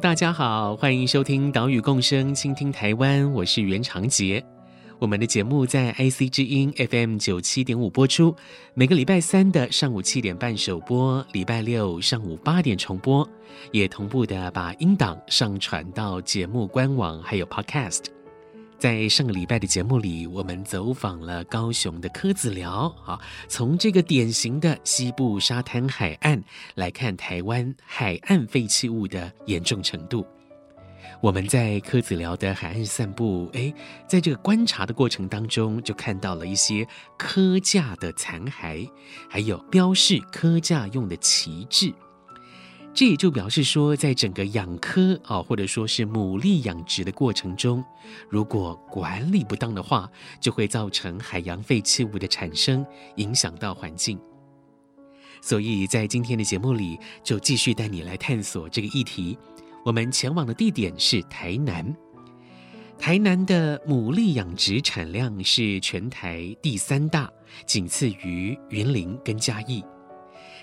大家好，欢迎收听《岛屿共生，倾听台湾》，我是袁长杰。我们的节目在 IC 之音 FM 九七点五播出，每个礼拜三的上午七点半首播，礼拜六上午八点重播，也同步的把音档上传到节目官网还有 Podcast。在上个礼拜的节目里，我们走访了高雄的柯子寮啊，从这个典型的西部沙滩海岸来看台湾海岸废弃物的严重程度。我们在柯子寮的海岸散步，诶，在这个观察的过程当中，就看到了一些柯架的残骸，还有标示柯架用的旗帜。这也就表示说，在整个养科啊，或者说是牡蛎养殖的过程中，如果管理不当的话，就会造成海洋废弃物的产生，影响到环境。所以在今天的节目里，就继续带你来探索这个议题。我们前往的地点是台南，台南的牡蛎养殖产量是全台第三大，仅次于云林跟嘉义。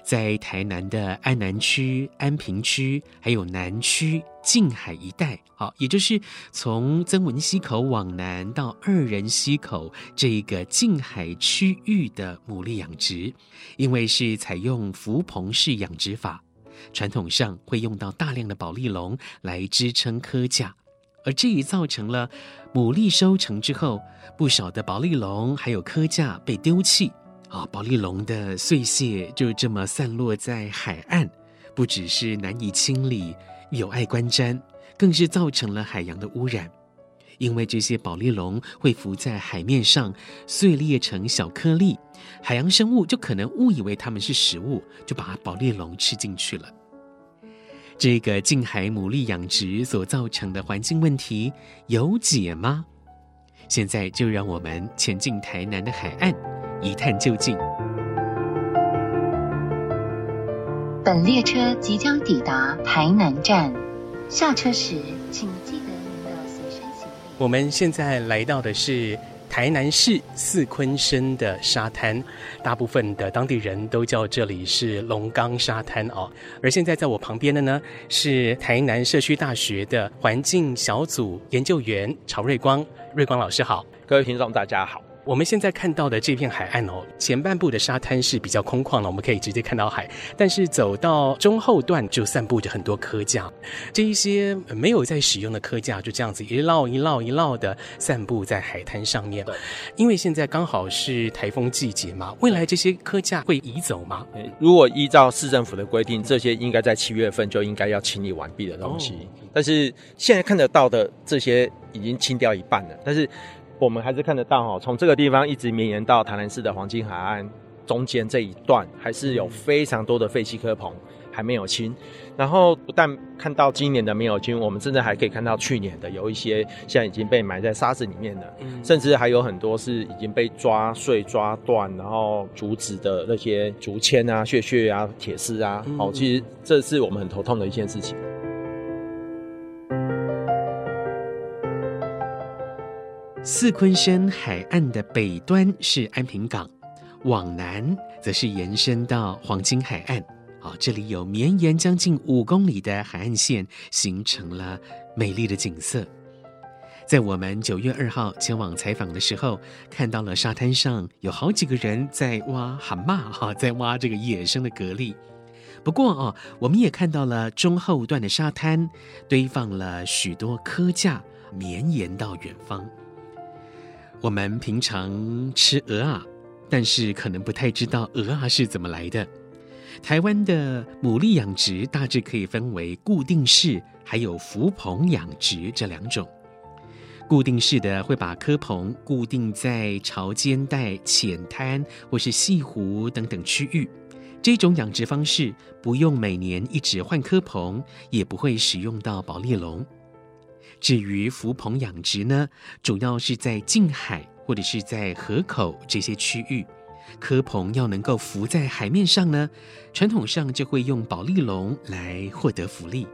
在台南的安南区、安平区，还有南区近海一带，好，也就是从曾文溪口往南到二仁溪口这一个近海区域的牡蛎养殖，因为是采用浮棚式养殖法，传统上会用到大量的保丽龙来支撑柯架，而这也造成了牡蛎收成之后，不少的保丽龙还有柯架被丢弃。啊，宝丽龙的碎屑就这么散落在海岸，不只是难以清理、有碍观瞻，更是造成了海洋的污染。因为这些宝丽龙会浮在海面上，碎裂成小颗粒，海洋生物就可能误以为它们是食物，就把宝丽龙吃进去了。这个近海牡蛎养殖所造成的环境问题有解吗？现在就让我们前进台南的海岸。一探究竟。本列车即将抵达台南站，下车时请记得您的随身行李。我们现在来到的是台南市四鲲鯓的沙滩，大部分的当地人都叫这里是龙岗沙滩哦。而现在在我旁边的呢，是台南社区大学的环境小组研究员曹瑞光，瑞光老师好，各位听众大家好。我们现在看到的这片海岸哦，前半部的沙滩是比较空旷了，我们可以直接看到海。但是走到中后段就散布着很多科架，这一些没有在使用的科架就这样子一绕一绕一绕的散布在海滩上面。因为现在刚好是台风季节嘛，未来这些科架会移走吗？如果依照市政府的规定，这些应该在七月份就应该要清理完毕的东西。哦。但是现在看得到的这些已经清掉一半了，但是。我们还是看得到哈，从这个地方一直绵延到台南市的黄金海岸中间这一段，还是有非常多的废弃科棚还没有清。然后不但看到今年的没有清，我们甚至还可以看到去年的有一些现在已经被埋在沙子里面的，甚至还有很多是已经被抓碎、抓断，然后竹子的那些竹签啊、屑屑啊、铁丝啊，哦，其实这是我们很头痛的一件事情。四鲲鯓海岸的北端是安平港，往南则是延伸到黄金海岸。啊，这里有绵延将近五公里的海岸线，形成了美丽的景色。在我们九月二号前往采访的时候，看到了沙滩上有好几个人在挖蛤蟆，哈，在挖这个野生的蛤蜊。不过哦，我们也看到了中后段的沙滩堆放了许多柯架，绵延到远方。我们平常吃鹅啊，但是可能不太知道鹅啊是怎么来的。台湾的牡蛎养殖大致可以分为固定式还有浮棚养殖这两种。固定式的会把蚵棚固定在潮间带、浅滩或是潟湖等等区域。这种养殖方式不用每年一直换蚵棚，也不会使用到保丽龙。至于浮棚养殖呢，主要是在近海或者是在河口这些区域，蚵棚要能够浮在海面上呢，传统上就会用保丽龙来获得浮力。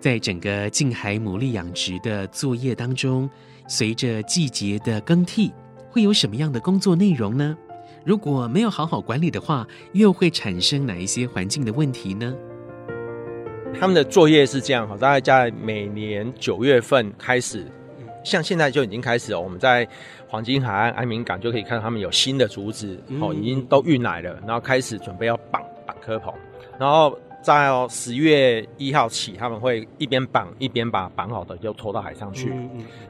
在整个近海牡蛎养殖的作业当中，随着季节的更替，会有什么样的工作内容呢？如果没有好好管理的话，又会产生哪一些环境的问题呢？他们的作业是这样哈，大概在每年九月份开始，像现在就已经开始了。我们在黄金海岸安明港就可以看到他们有新的竹子哦，已经都运来了，然后开始准备要绑绑科棚，然后。在十月一号起，他们会一边绑一边把绑好的就拖到海上去。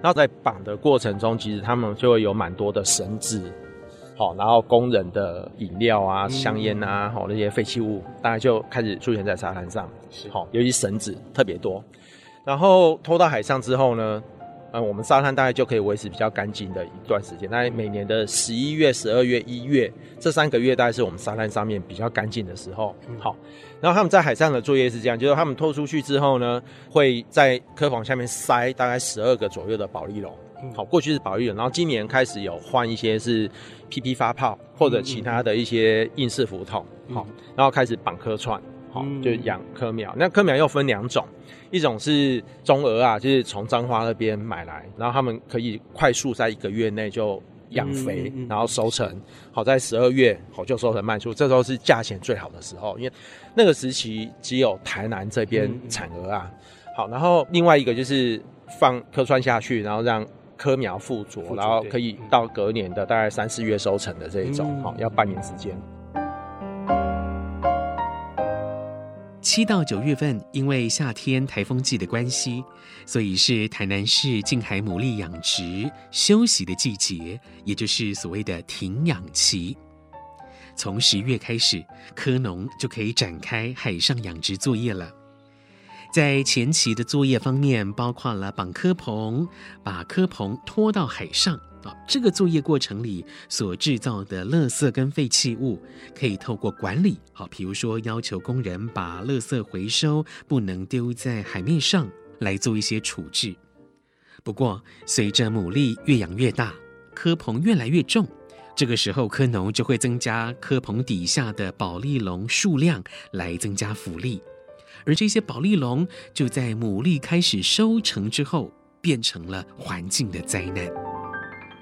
然后在绑的过程中，其实他们就会有蛮多的绳子，好，然后工人的饮料啊、香烟啊，好那些废弃物，大概就开始出现在沙滩上。是，好，尤其绳子特别多。然后拖到海上之后呢，嗯，我们沙滩大概就可以维持比较干净的一段时间。大概每年的十一月、十二月、一月这三个月，大概是我们沙滩上面比较干净的时候。好。然后他们在海上的作业是这样，就是他们拖出去之后呢，会在客房下面塞大概十二个左右的保丽龙。好，过去是保丽龙，然后今年开始有换一些是 PP 发泡或者其他的一些硬式浮筒。好，然后开始绑科串，好，就养科苗。那科苗又分两种，一种是中鹅啊，就是从彰化那边买来，然后他们可以快速在一个月内就。养肥，然后收成，好在十二月好就收成卖出，这时候是价钱最好的时候，因为那个时期只有台南这边产鹅啊。好，然后另外一个就是放蚵串下去，然后让蚵苗附着，然后可以到隔年的大概三四月收成的这一种，好要半年时间。七到九月份，因为夏天台风季的关系，所以是台南市近海牡蛎养殖休息的季节，也就是所谓的停养期。从十月开始，科农就可以展开海上养殖作业了。在前期的作业方面，包括了绑蚵棚，把蚵棚拖到海上。啊，这个作业过程里所制造的垃圾跟废弃物，可以透过管理，好，比如说要求工人把垃圾回收，不能丢在海面上，来做一些处置。不过，随着牡蛎越养越大，科棚越来越重，这个时候科农就会增加科棚底下的保丽龙数量，来增加浮力。而这些保利龙就在牡蛎开始收成之后，变成了环境的灾难。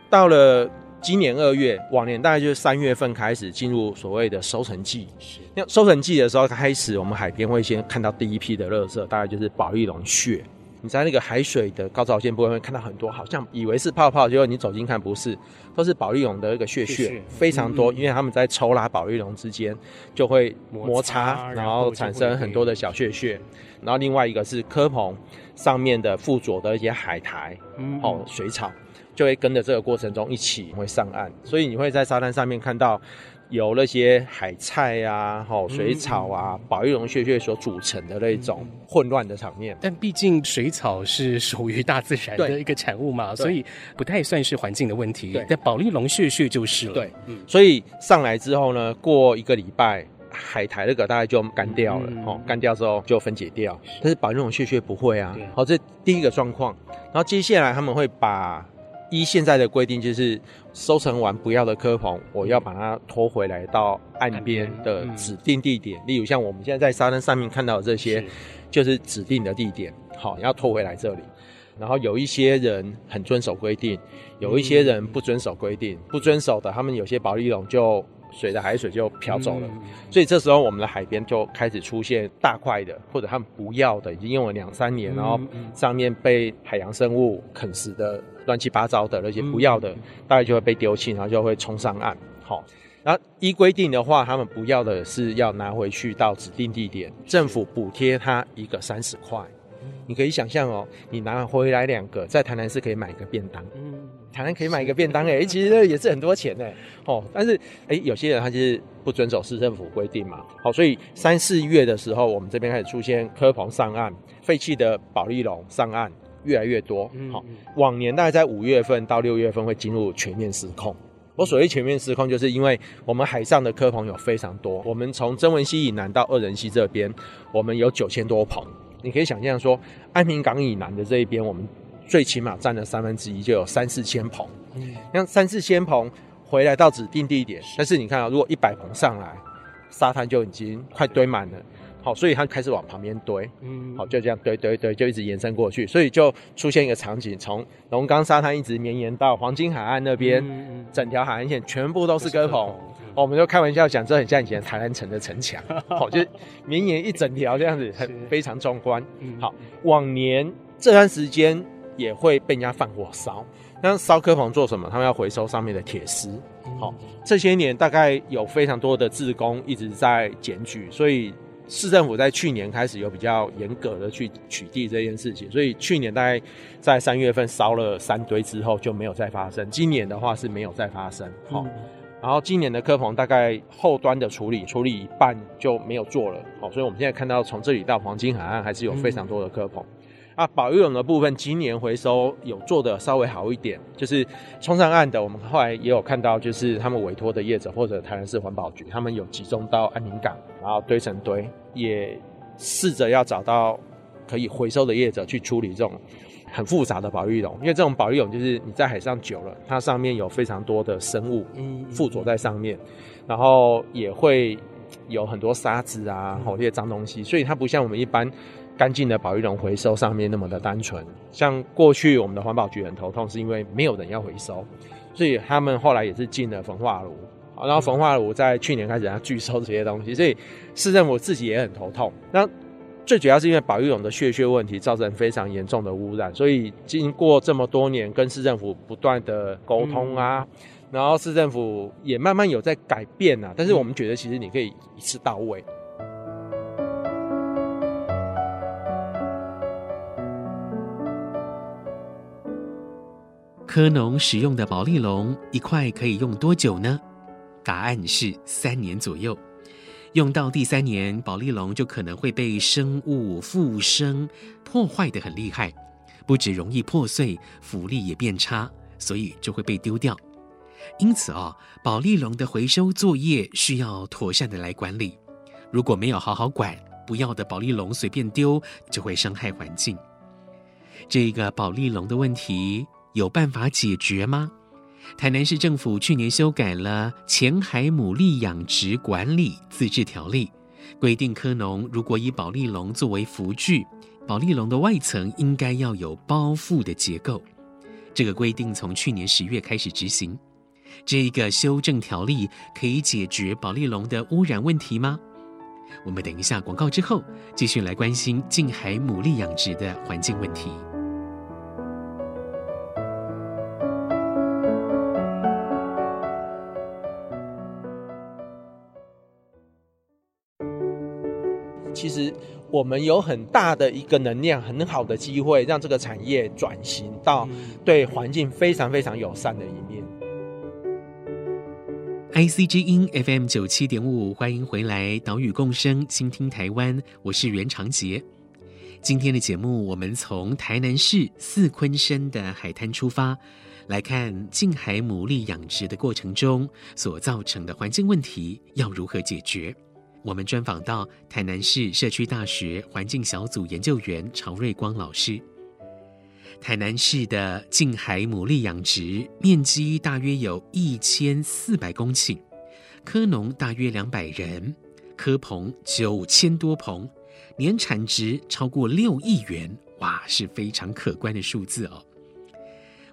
到了今年二月，往年大概就是三月份开始进入所谓的收成季。那收成季的时候开始，我们海边会先看到第一批的垃圾，大概就是保利龙屑。你在那个海水的高潮线部分会看到很多，好像以为是泡泡，结果你走近看不是，都是宝丽龙的一个血血，非常多。因为他们在抽拉宝丽龙之间就会摩擦，然后产生很多的小血血。然后另外一个是科棚上面的附着的一些海苔，哦，水草。就会跟着这个过程中一起会上岸，所以你会在沙滩上面看到有那些海菜啊、吼水草啊、保丽龙屑屑所组成的那种混乱的场面。但毕竟水草是属于大自然的一个产物嘛，所以不太算是环境的问题。但保丽龙屑屑就是了。对，嗯，所以上来之后呢，过一个礼拜，海苔那个大概就干掉了，哦，干掉之后就分解掉。但是保丽龙屑屑不会啊，好，这第一个状况。然后接下来他们会把依现在的规定，就是收成完不要的科棚，我要把它拖回来到岸边的指定地点。例如像我们现在在沙滩上面看到的这些，就是指定的地点。好，要拖回来这里。然后有一些人很遵守规定，有一些人不遵守规定。不遵守的，他们有些保丽龙就随着海水就漂走了。所以这时候我们的海边就开始出现大块的，或者他们不要的，已经用了两三年，然后上面被海洋生物啃食的。乱七八糟的那些不要的，大概就会被丢弃，然后就会冲上岸。好，然后依规定的话，他们不要的是要拿回去到指定地点，政府补贴他一个三十块。你可以想象哦，你拿回来两个，在台南市可以买一个便当。嗯，台南可以买一个便当哎，其实那也是很多钱哎。哦，但是哎，有些人他就是不遵守市政府规定嘛。好，所以三四月的时候，我们这边开始出现科棚上岸，废弃的保利龙上岸。越来越多。好，往年大概在五月份到六月份会进入全面失控。我所谓全面失控，就是因为我们海上的科棚有非常多。我们从曾文溪以南到二仁溪这边，我们有九千多棚。你可以想象说，安平港以南的这一边，我们最起码占了三分之一，就有三四千棚。嗯，像三四千棚回来到指定地点，但是你看啊，如果一百棚上来，沙滩就已经快堆满了。好，所以它开始往旁边堆，嗯，好，就这样堆堆堆，就一直延伸过去，所以就出现一个场景，从龙岗沙滩一直绵延到黄金海岸那边，嗯嗯，整条海岸线全部都是鸽棚，嗯，我们就开玩笑讲，这很像以前台南城的城墙，好，就绵延一整条这样子，很非常壮观。好，往年这段时间也会被人家放火烧，那烧蚵棚做什么？他们要回收上面的铁丝。好，这些年大概有非常多的志工一直在检举，所以。市政府在去年开始有比较严格的去取缔这件事情，所以去年大概在三月份烧了三堆之后就没有再发生。今年的话是没有再发生，好、嗯，然后今年的科棚大概后端的处理处理一半就没有做了，好，所以我们现在看到从这里到黄金海岸还是有非常多的科棚。嗯啊，保育龙的部分今年回收有做的稍微好一点，就是冲上岸的，我们后来也有看到，就是他们委托的业者或者台南市环保局，他们有集中到安宁港，然后堆成堆，也试着要找到可以回收的业者去处理这种很复杂的保育龙，因为这种保育龙就是你在海上久了，它上面有非常多的生物附着在上面，然后也会有很多沙子啊，或这些脏东西，所以它不像我们一般。干净的保育龙回收上面那么的单纯，像过去我们的环保局很头痛，是因为没有人要回收，所以他们后来也是进了焚化炉，然后焚化炉在去年开始要拒收这些东西，所以市政府自己也很头痛。那最主要是因为保育龙的血血问题造成非常严重的污染，所以经过这么多年跟市政府不断的沟通啊，然后市政府也慢慢有在改变啊，但是我们觉得其实你可以一次到位。科农使用的保丽龙一块可以用多久呢？答案是三年左右。用到第三年，保丽龙就可能会被生物附生破坏得很厉害，不止容易破碎，浮力也变差，所以就会被丢掉。因此啊、哦，保丽龙的回收作业需要妥善的来管理。如果没有好好管，不要的保丽龙随便丢，就会伤害环境。这个保丽龙的问题。有办法解决吗？台南市政府去年修改了《前海牡蛎养殖管理自治条例》，规定科农如果以保丽龙作为浮具，保丽龙的外层应该要有包覆的结构。这个规定从去年十月开始执行。这个修正条例可以解决保丽龙的污染问题吗？我们等一下广告之后，继续来关心近海牡蛎养殖的环境问题。其实我们有很大的一个能量，很好的机会，让这个产业转型到对环境非常非常友善的一面。IC 之音 FM 九七点五，欢迎回来，岛屿共生，倾听台湾，我是袁长杰。今天的节目，我们从台南市四鲲鯓的海滩出发，来看近海牡蛎养殖的过程中所造成的环境问题要如何解决。我们专访到台南市社区大学环境小组研究员曹瑞光老师。台南市的近海牡蛎养殖面积大约有一千四百公顷，科农大约两百人，科棚九千多棚，年产值超过六亿元，哇，是非常可观的数字哦。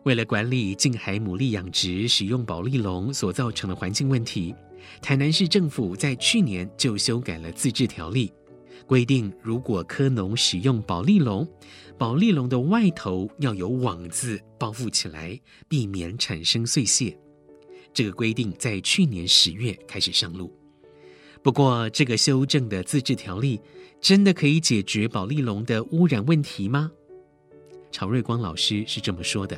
为了管理近海牡蛎养殖使用保丽龙所造成的环境问题。台南市政府在去年就修改了自治条例，规定如果科农使用保丽龙，保丽龙的外头要有网子包覆起来，避免产生碎屑。这个规定在去年十月开始上路。不过，这个修正的自治条例真的可以解决保丽龙的污染问题吗？曹瑞光老师是这么说的：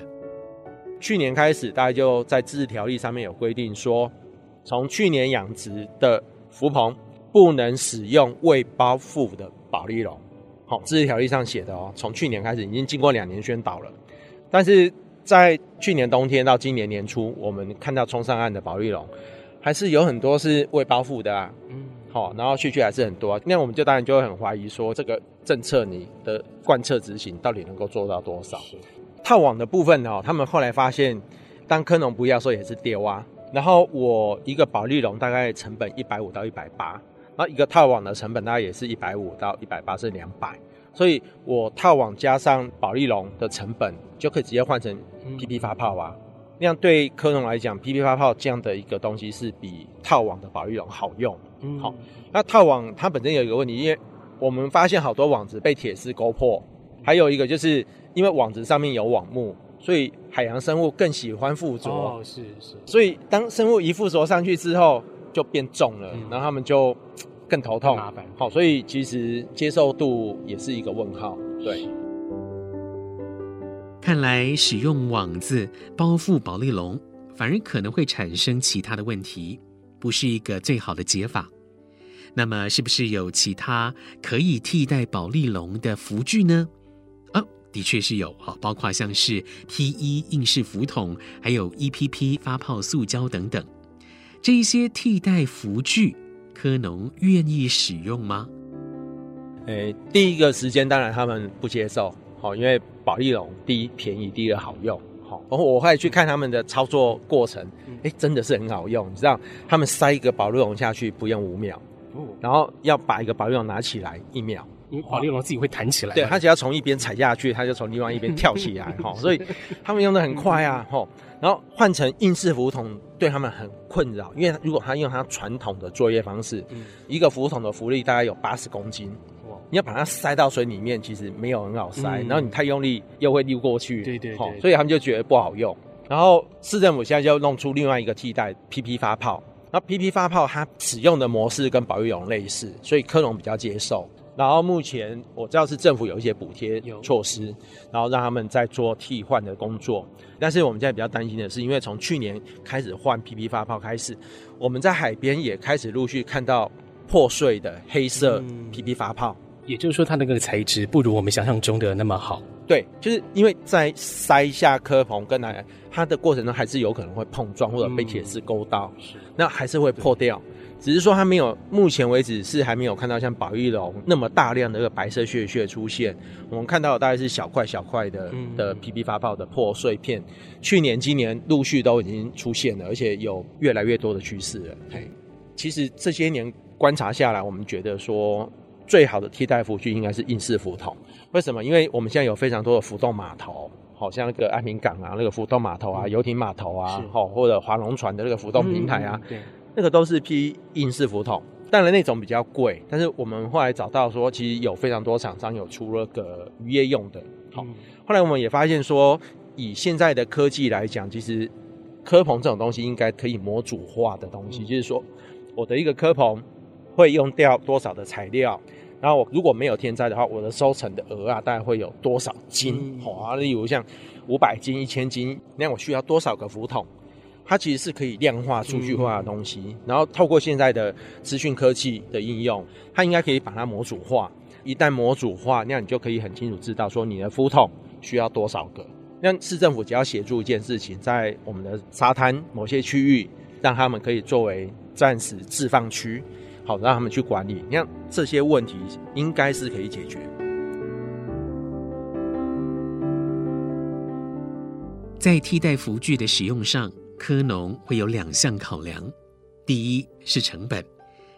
去年开始，大家就在自治条例上面有规定说。从去年养殖的浮棚不能使用未包覆的保利龙，好，自治条例上写的哦，从去年开始已经经过两年宣导了，但是在去年冬天到今年年初，我们看到冲上岸的保利龙，还是有很多是未包覆的啊，嗯，好，然后去去还是很多，那我们就当然就会很怀疑说，这个政策你的贯彻执行到底能够做到多少？套网的部分呢，他们后来发现，当科农不要说也是跌蛙，然后我一个保利龙大概成本一百五到一百八。然后一个套网的成本大概也是一百五到一百八，是两百，所以我套网加上保利龙的成本就可以直接换成 PP 发泡啊。那样对科农来讲，PP 发泡这样的一个东西是比套网的保利龙好用。嗯，好。那套网它本身有一个问题，因为我们发现好多网子被铁丝勾破，还有一个就是因为网子上面有网目，所以海洋生物更喜欢附着。哦，是是。所以当生物一附着上去之后，就变重了，嗯、然后他们就更头痛，麻烦。好，所以其实接受度也是一个问号。对，看来使用网子包覆保丽龙，反而可能会产生其他的问题，不是一个最好的解法。那么，是不是有其他可以替代保丽龙的浮具呢？啊，的确是有，哈，包括像是 T 一硬式浮筒，还有 EPP 发泡塑胶等等。这一些替代浮具，科农愿意使用吗？诶，第一个时间当然他们不接受，好，因为保利龙第一便宜，第二好用，好。然后我会去看他们的操作过程，诶，真的是很好用。你知道，他们塞一个保利龙下去不用五秒，然后要把一个保利龙拿起来一秒。保丽龙自己会弹起来，对，它只要从一边踩下去，它就从另外一边跳起来，哈，所以他们用的很快啊，哈。然后换成硬式浮筒对他们很困扰，因为如果他用他传统的作业方式，一个浮筒的浮力大概有八十公斤，你要把它塞到水里面，其实没有很好塞，然后你太用力又会溜过去，对对，所以他们就觉得不好用。然后市政府现在就弄出另外一个替代 PP 发泡，那 PP 发泡它使用的模式跟保育龙类似，所以科隆比较接受。然后目前我知道是政府有一些补贴措施，然后让他们在做替换的工作。但是我们现在比较担心的是，因为从去年开始换 PP 发泡开始，我们在海边也开始陆续看到破碎的黑色 PP 发泡。也就是说，它那个材质不如我们想象中的那么好。对，就是因为在塞下科棚跟来它的过程中，还是有可能会碰撞或者被铁丝勾到，那还是会破掉。只是说它没有，目前为止是还没有看到像保丽龙那么大量的一个白色血血出现。我们看到的大概是小块小块的的 PP 发泡的破碎片。去年、今年陆续都已经出现了，而且有越来越多的趋势了。嘿，其实这些年观察下来，我们觉得说最好的替代浮具应该是硬式浮筒。为什么？因为我们现在有非常多的浮动码头，好像那个安平港啊，那个浮动码头啊，游艇码头啊，好或者划龙船的那个浮动平台啊。对。那个都是批硬式浮筒，当然那种比较贵，但是我们后来找到说，其实有非常多厂商有出了个渔业用的。好，后来我们也发现说，以现在的科技来讲，其实科棚这种东西应该可以模组化的东西，就是说我的一个科棚会用掉多少的材料，然后我如果没有天灾的话，我的收成的额啊，大概会有多少斤？好啊，例如像五百斤、一千斤，那我需要多少个浮筒？它其实是可以量化、数据化的东西，嗯、然后透过现在的资讯科技的应用，它应该可以把它模组化。一旦模组化，那样你就可以很清楚知道说你的浮筒需要多少个。那市政府只要协助一件事情，在我们的沙滩某些区域，让他们可以作为暂时置放区，好让他们去管理。那样这些问题应该是可以解决。在替代浮具的使用上。科农会有两项考量，第一是成本，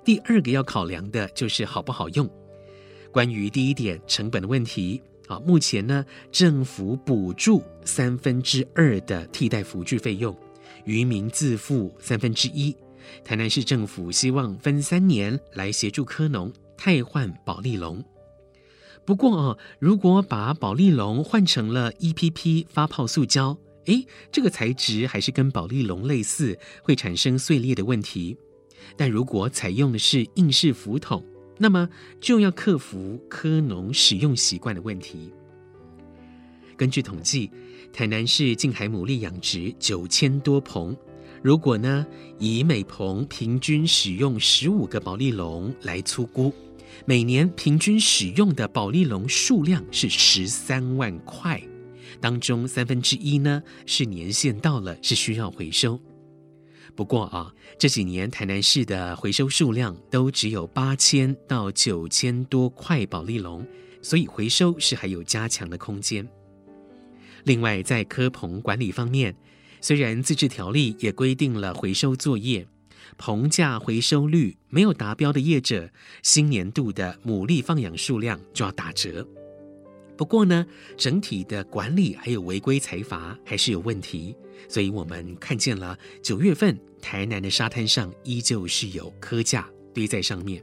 第二个要考量的就是好不好用。关于第一点成本的问题，啊，目前呢政府补助三分之二的替代浮具费用，渔民自付三分之一。台南市政府希望分三年来协助科农汰换保丽龙。不过啊，如果把保丽龙换成了 EPP 发泡塑胶。诶，这个材质还是跟保丽龙类似，会产生碎裂的问题。但如果采用的是硬式浮筒，那么就要克服科农使用习惯的问题。根据统计，台南市近海牡蛎养殖九千多棚，如果呢以每棚平均使用十五个保丽龙来粗估，每年平均使用的保丽龙数量是十三万块，当中三分之一呢是年限到了，是需要回收。不过啊，这几年台南市的回收数量都只有八千到九千多块保丽龙，所以回收是还有加强的空间。另外，在蚵棚管理方面，虽然自治条例也规定了回收作业，棚架回收率没有达标的业者，新年度的牡蛎放养数量就要打折。不过呢，整体的管理还有违规裁罚还是有问题，所以我们看见了九月份台南的沙滩上依旧是有蚵架堆在上面。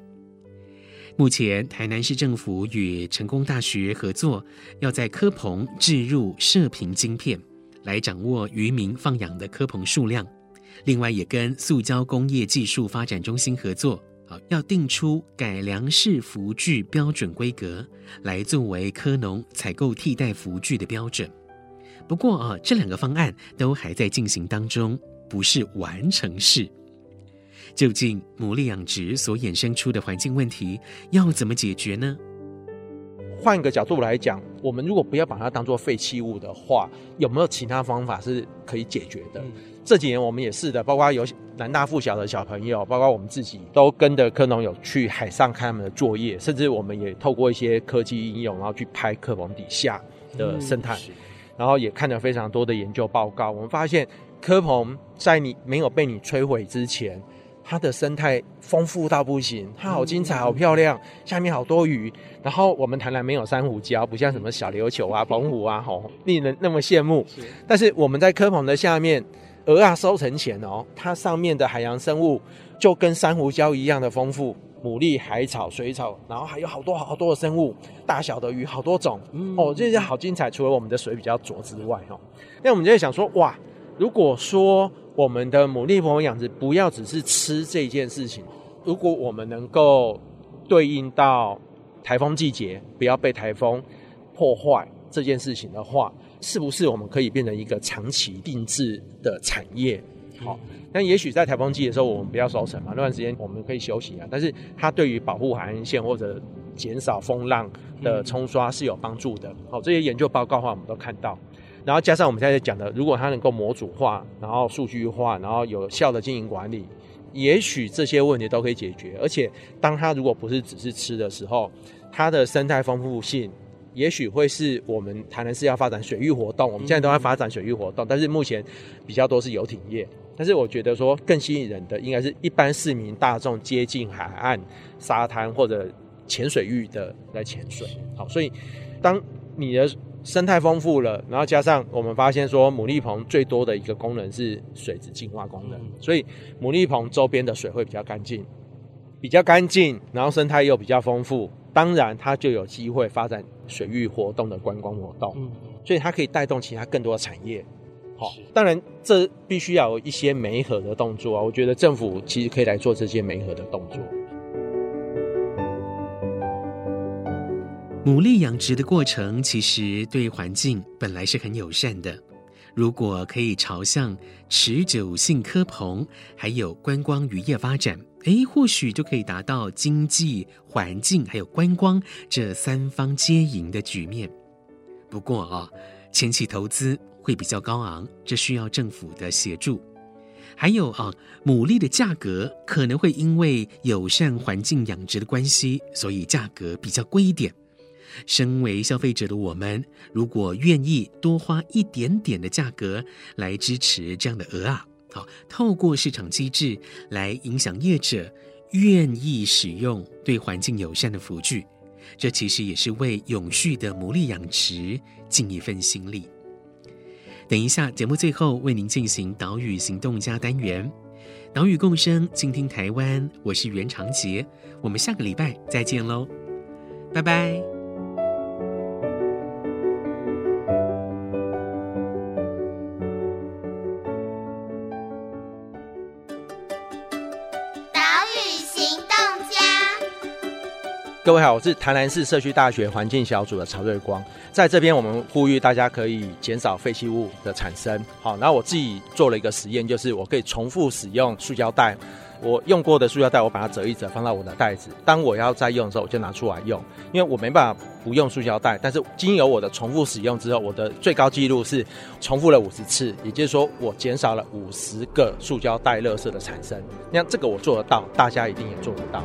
目前台南市政府与成功大学合作，要在蚵棚置入射频晶片，来掌握渔民放养的蚵棚数量。另外，也跟塑胶工业技术发展中心合作。要定出改良式浮具标准规格，来作为科农采购替代浮具的标准。不过啊，这两个方案都还在进行当中，不是完成式。究竟牡蛎养殖所衍生出的环境问题要怎么解决呢？换一个角度来讲，我们如果不要把它当做废弃物的话，有没有其他方法是可以解决的？嗯、这几年我们也是的，包括有南大附小的小朋友，包括我们自己，都跟着科农有去海上看他们的作业，甚至我们也透过一些科技应用，然后去拍蚵棚底下的生态，嗯、然后也看了非常多的研究报告。我们发现，科鹏在你没有被你摧毁之前。它的生态丰富到不行，它好精彩，好漂亮，下面好多鱼。然后我们台南没有珊瑚礁，不像什么小琉球啊、澎湖啊，吼，令人那么羡慕。但是我们在科鹏的下面，蚵仔收成前哦，它上面的海洋生物就跟珊瑚礁一样的丰富，牡蛎、海草、水草，然后还有好多好多的生物，大小的鱼好多种。哦，这些好精彩。除了我们的水比较浊之外，哦，那我们就在想说，哇，如果说。我们的牡蛎棚养殖不要只是吃这件事情，如果我们能够对应到台风季节，不要被台风破坏这件事情的话，是不是我们可以变成一个长期定制的产业？好，那也许在台风季的时候，我们不要收成嘛，那段时间我们可以休息啊。但是它对于保护海岸线或者减少风浪的冲刷是有帮助的。好，这些研究报告的话，我们都看到。然后加上我们现在讲的，如果它能够模组化，然后数据化，然后有效的经营管理，也许这些问题都可以解决。而且，当它如果不是只是吃的时候，它的生态丰富性，也许会是我们台南市要发展水域活动。我们现在都在发展水域活动，但是目前比较多是游艇业。但是我觉得说更吸引人的，应该是一般市民大众接近海岸、沙滩或者浅水域的来潜水。好，所以当你的生态丰富了，然后加上我们发现说，牡蛎棚最多的一个功能是水质净化功能，所以牡蛎棚周边的水会比较干净，比较干净，然后生态又比较丰富，当然它就有机会发展水域活动的观光活动，所以它可以带动其他更多的产业。好，当然这必须要有一些媒合的动作啊，我觉得政府其实可以来做这些媒合的动作。牡蛎养殖的过程其实对环境本来是很友善的，如果可以朝向持久性科棚，还有观光渔业发展，诶，或许就可以达到经济、环境还有观光这三方皆赢的局面。不过啊，前期投资会比较高昂，这需要政府的协助。还有啊，牡蛎的价格可能会因为友善环境养殖的关系，所以价格比较贵一点。身为消费者的我们，如果愿意多花一点点的价格来支持这样的鹅啊，好，透过市场机制来影响业者愿意使用对环境友善的浮具，这其实也是为永续的牡蛎养殖尽一份心力。等一下，节目最后为您进行岛屿行动家单元，岛屿共生，倾听台湾，我是袁长杰，我们下个礼拜再见喽，拜拜。各位好，我是台南市社区大学环境小组的曹瑞光，在这边我们呼吁大家可以减少废弃物的产生。好，然后我自己做了一个实验，就是我可以重复使用塑胶袋，我用过的塑胶袋，我把它折一折，放到我的袋子。当我要再用的时候，我就拿出来用，因为我没办法不用塑胶袋。但是经由我的重复使用之后，我的最高纪录是重复了五十次，也就是说我减少了五十个塑胶袋垃圾的产生。那这个我做得到，大家一定也做得到。